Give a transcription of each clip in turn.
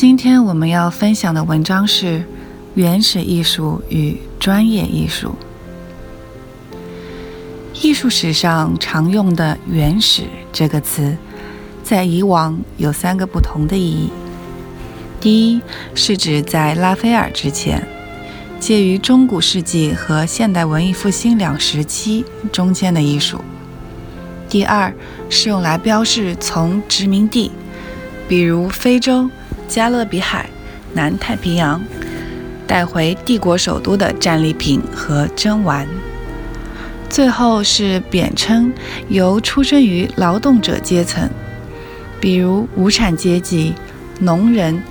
今天我们要分享的文章是《原始艺术与专业艺术》。艺术史上常用的“原始”这个词，在以往有三个不同的意义。第一，是指在拉斐尔之前，介于中古世纪和现代文艺复兴两时期中间的艺术；第二，是用来标示从殖民地，比如非洲。加勒比海、南太平洋带回帝国首都的战利品和珍玩。最后是贬称由出生于劳动者阶层，比如无产阶级、农人、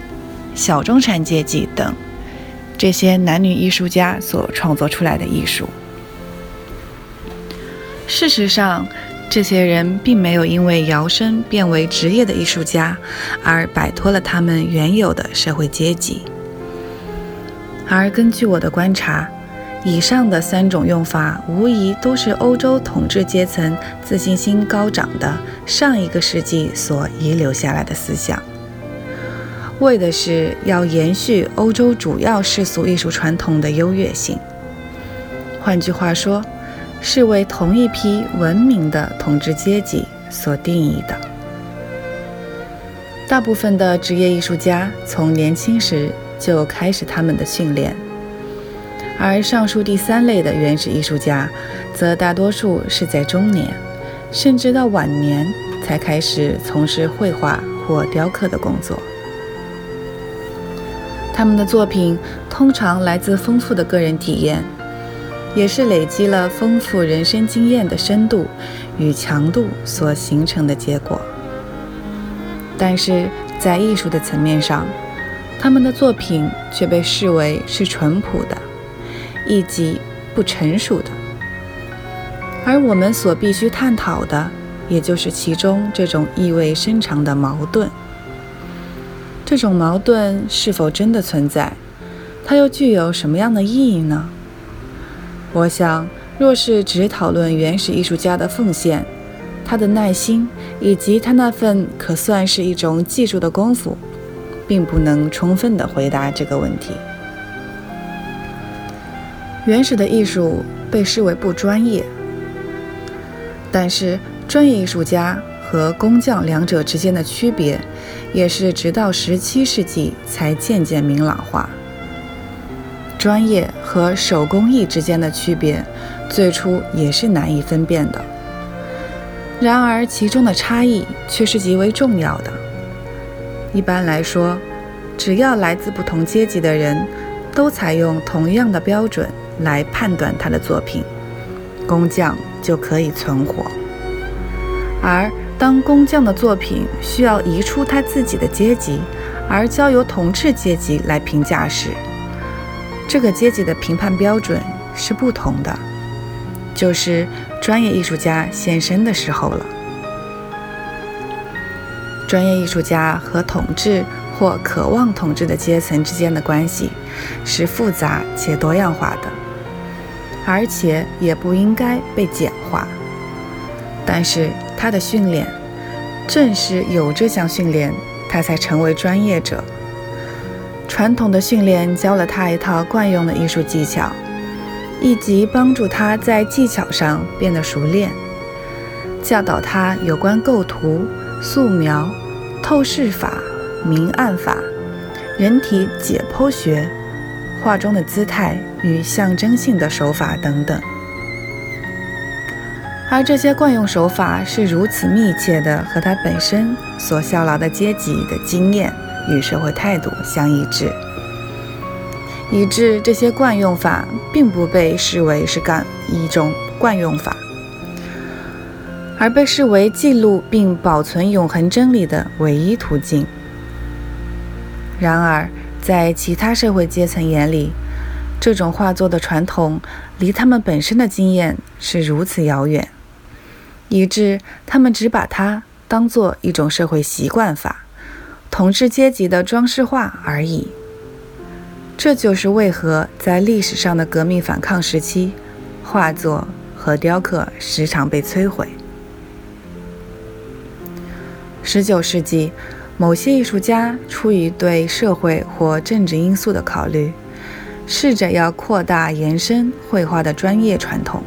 小中产阶级等这些男女艺术家所创作出来的艺术。事实上。这些人并没有因为摇身变为职业的艺术家而摆脱了他们原有的社会阶级，而根据我的观察，以上的三种用法无疑都是欧洲统治阶层自信心高涨的上一个世纪所遗留下来的思想，为的是要延续欧洲主要世俗艺术传统的优越性。换句话说。是为同一批文明的统治阶级所定义的。大部分的职业艺术家从年轻时就开始他们的训练，而上述第三类的原始艺术家，则大多数是在中年，甚至到晚年才开始从事绘画或雕刻的工作。他们的作品通常来自丰富的个人体验。也是累积了丰富人生经验的深度与强度所形成的结果。但是在艺术的层面上，他们的作品却被视为是淳朴的，以及不成熟的。而我们所必须探讨的，也就是其中这种意味深长的矛盾。这种矛盾是否真的存在？它又具有什么样的意义呢？我想，若是只讨论原始艺术家的奉献，他的耐心以及他那份可算是一种技术的功夫，并不能充分地回答这个问题。原始的艺术被视为不专业，但是专业艺术家和工匠两者之间的区别，也是直到十七世纪才渐渐明朗化。专业和手工艺之间的区别，最初也是难以分辨的。然而，其中的差异却是极为重要的。一般来说，只要来自不同阶级的人，都采用同样的标准来判断他的作品，工匠就可以存活。而当工匠的作品需要移出他自己的阶级，而交由统治阶级来评价时，这个阶级的评判标准是不同的，就是专业艺术家现身的时候了。专业艺术家和统治或渴望统治的阶层之间的关系是复杂且多样化的，而且也不应该被简化。但是他的训练，正是有这项训练，他才成为专业者。传统的训练教了他一套惯用的艺术技巧，以及帮助他在技巧上变得熟练，教导他有关构图、素描、透视法、明暗法、人体解剖学、画中的姿态与象征性的手法等等。而这些惯用手法是如此密切的和他本身所效劳的阶级的经验。与社会态度相一致，以致这些惯用法并不被视为是干一种惯用法。而被视为记录并保存永恒真理的唯一途径。然而，在其他社会阶层眼里，这种画作的传统离他们本身的经验是如此遥远，以致他们只把它当做一种社会习惯法、统治阶级的装饰画而已。这就是为何在历史上的革命反抗时期，画作和雕刻时常被摧毁。十九世纪，某些艺术家出于对社会或政治因素的考虑，试着要扩大延伸绘画的专业传统，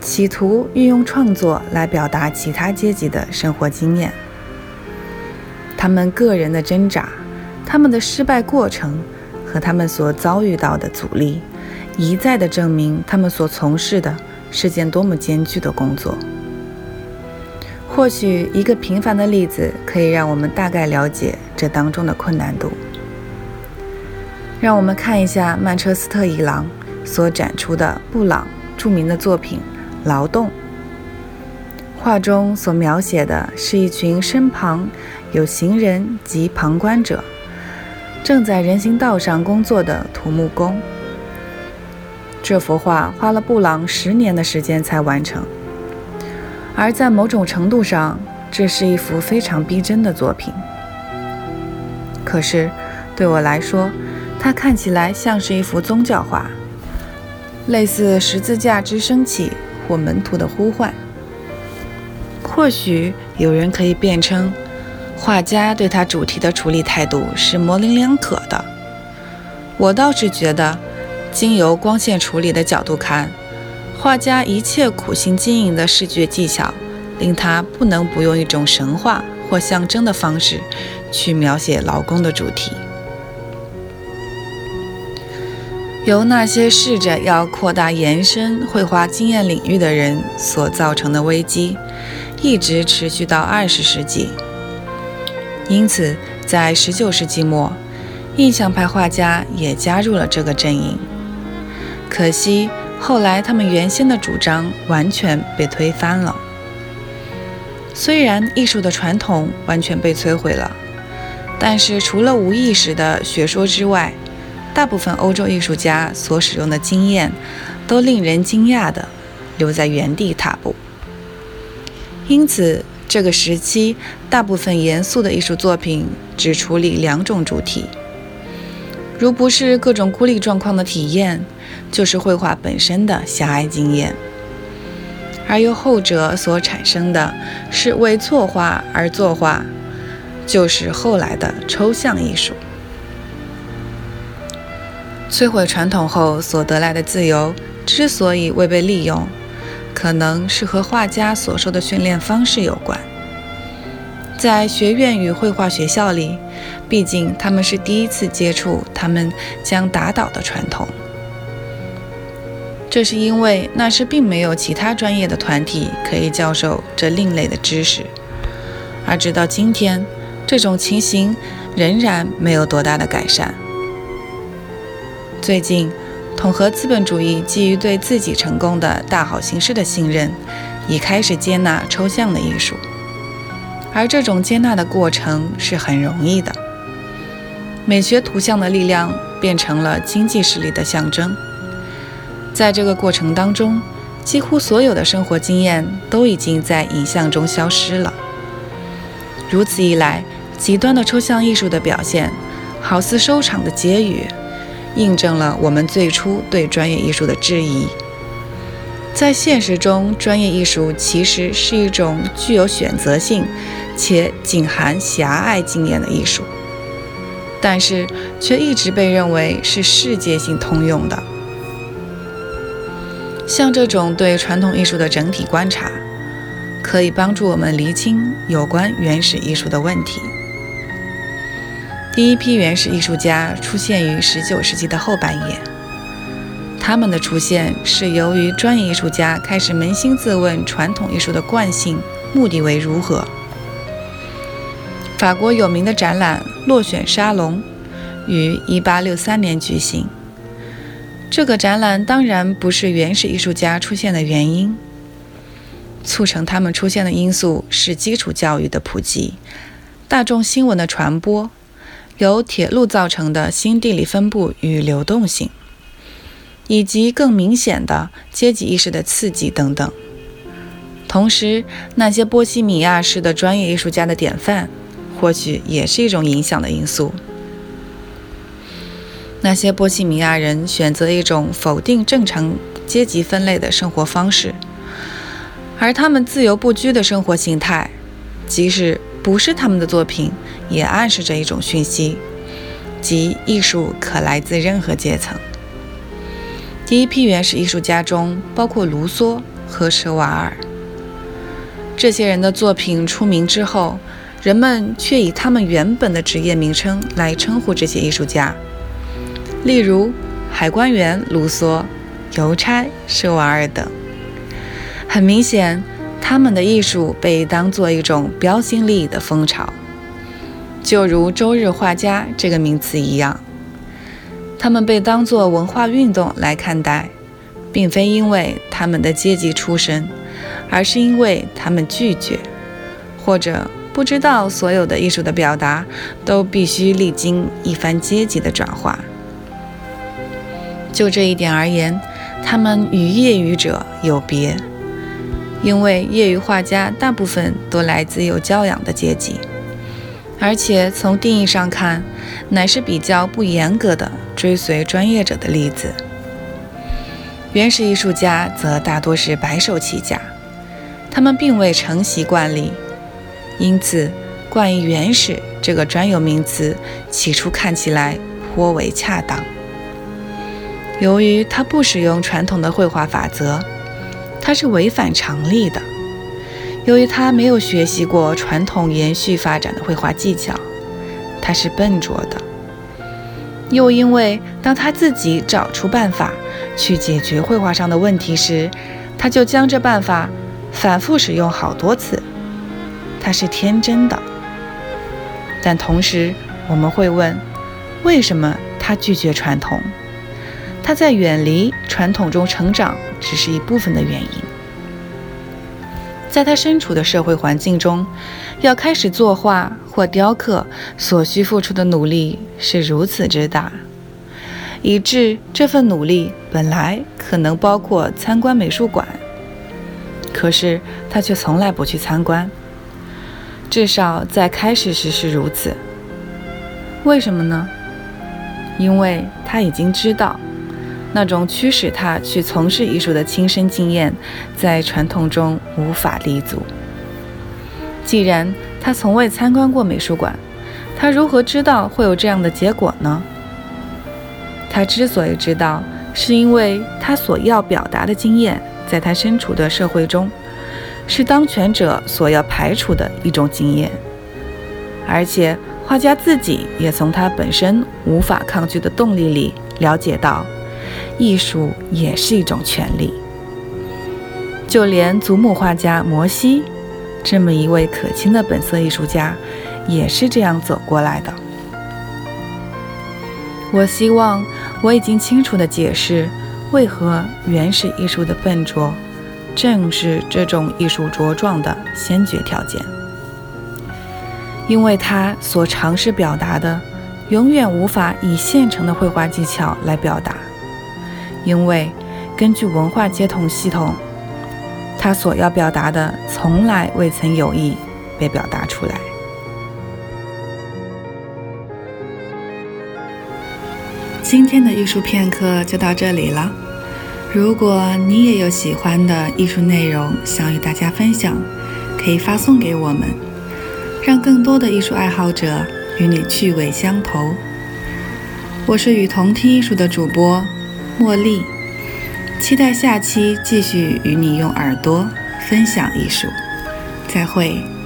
企图运用创作来表达其他阶级的生活经验。他们个人的挣扎，他们的失败过程。和他们所遭遇到的阻力，一再地证明他们所从事的是件多么艰巨的工作。或许一个平凡的例子可以让我们大概了解这当中的困难度。让我们看一下曼彻斯特一廊所展出的布朗著名的作品《劳动》。画中所描写的是一群身旁有行人及旁观者。正在人行道上工作的土木工。这幅画花了布朗十年的时间才完成，而在某种程度上，这是一幅非常逼真的作品。可是，对我来说，它看起来像是一幅宗教画，类似十字架之升起或门徒的呼唤。或许有人可以辩称。画家对他主题的处理态度是模棱两可的。我倒是觉得，经由光线处理的角度看，画家一切苦心经营的视觉技巧，令他不能不用一种神话或象征的方式去描写劳工的主题。由那些试着要扩大延伸绘画经验领域的人所造成的危机，一直持续到二十世纪。因此，在19世纪末，印象派画家也加入了这个阵营。可惜，后来他们原先的主张完全被推翻了。虽然艺术的传统完全被摧毁了，但是除了无意识的学说之外，大部分欧洲艺术家所使用的经验都令人惊讶地留在原地踏步。因此。这个时期，大部分严肃的艺术作品只处理两种主题，如不是各种孤立状况的体验，就是绘画本身的狭隘经验。而由后者所产生的是为作画而作画，就是后来的抽象艺术。摧毁传统后所得来的自由，之所以未被利用。可能是和画家所受的训练方式有关。在学院与绘画学校里，毕竟他们是第一次接触他们将打倒的传统。这是因为那时并没有其他专业的团体可以教授这另类的知识，而直到今天，这种情形仍然没有多大的改善。最近。统合资本主义基于对自己成功的大好形势的信任，已开始接纳抽象的艺术，而这种接纳的过程是很容易的。美学图像的力量变成了经济实力的象征，在这个过程当中，几乎所有的生活经验都已经在影像中消失了。如此一来，极端的抽象艺术的表现，好似收场的结语。印证了我们最初对专业艺术的质疑。在现实中，专业艺术其实是一种具有选择性且仅含狭隘经验的艺术，但是却一直被认为是世界性通用的。像这种对传统艺术的整体观察，可以帮助我们厘清有关原始艺术的问题。第一批原始艺术家出现于19世纪的后半叶，他们的出现是由于专业艺术家开始扪心自问传统艺术的惯性目的为如何。法国有名的展览“落选沙龙”于1863年举行，这个展览当然不是原始艺术家出现的原因。促成他们出现的因素是基础教育的普及、大众新闻的传播、由铁路造成的新地理分布与流动性，以及更明显的阶级意识的刺激等等。同时，那些波西米亚式的专业艺术家的典范，或许也是一种影响的因素。那些波西米亚人选择一种否定正常阶级分类的生活方式，而他们自由不拘的生活形态，即使不是他们的作品，也暗示着一种讯息，即艺术可来自任何阶层。第一批原始艺术家中包括卢梭和舍瓦尔。这些人的作品出名之后，人们却以他们原本的职业名称来称呼这些艺术家。例如，海关员卢梭、邮差舍瓦尔等。很明显，他们的艺术被当作一种标新立异的风潮，就如“周日画家”这个名词一样。他们被当作文化运动来看待，并非因为他们的阶级出身，而是因为他们拒绝，或者不知道所有的艺术的表达都必须历经一番阶级的转化。就这一点而言，他们与业余者有别，因为业余画家大部分都来自有教养的阶级，而且从定义上看，乃是比较不严格的追随专业者的例子。原始艺术家则大多是白手起家，他们并未承袭惯例，因此冠以“原始”这个专有名词，起初看起来颇为恰当。由于他不使用传统的绘画法则，他是违反常理的；由于他没有学习过传统延续发展的绘画技巧，他是笨拙的；又因为当他自己找出办法去解决绘画上的问题时，他就将这办法反复使用好多次，他是天真的。但同时，我们会问：为什么他拒绝传统？他在远离传统中成长，只是一部分的原因。在他身处的社会环境中，要开始作画或雕刻，所需付出的努力是如此之大，以致这份努力本来可能包括参观美术馆，可是他却从来不去参观。至少在开始时是如此。为什么呢？因为他已经知道。那种驱使他去从事艺术的亲身经验，在传统中无法立足。既然他从未参观过美术馆，他如何知道会有这样的结果呢？他之所以知道，是因为他所要表达的经验，在他身处的社会中，是当权者所要排除的一种经验，而且画家自己也从他本身无法抗拒的动力里了解到。艺术也是一种权利，就连祖母画家摩西这么一位可亲的本色艺术家，也是这样走过来的。我希望我已经清楚地解释，为何原始艺术的笨拙，正是这种艺术茁壮的先决条件，因为他所尝试表达的，永远无法以现成的绘画技巧来表达。因为根据文化接统系统，他所要表达的从来未曾有意被表达出来。今天的艺术片刻就到这里了。如果你也有喜欢的艺术内容想与大家分享，可以发送给我们，让更多的艺术爱好者与你趣味相投。我是与同听艺术的主播。茉莉，期待下期继续与你用耳朵分享艺术，再会。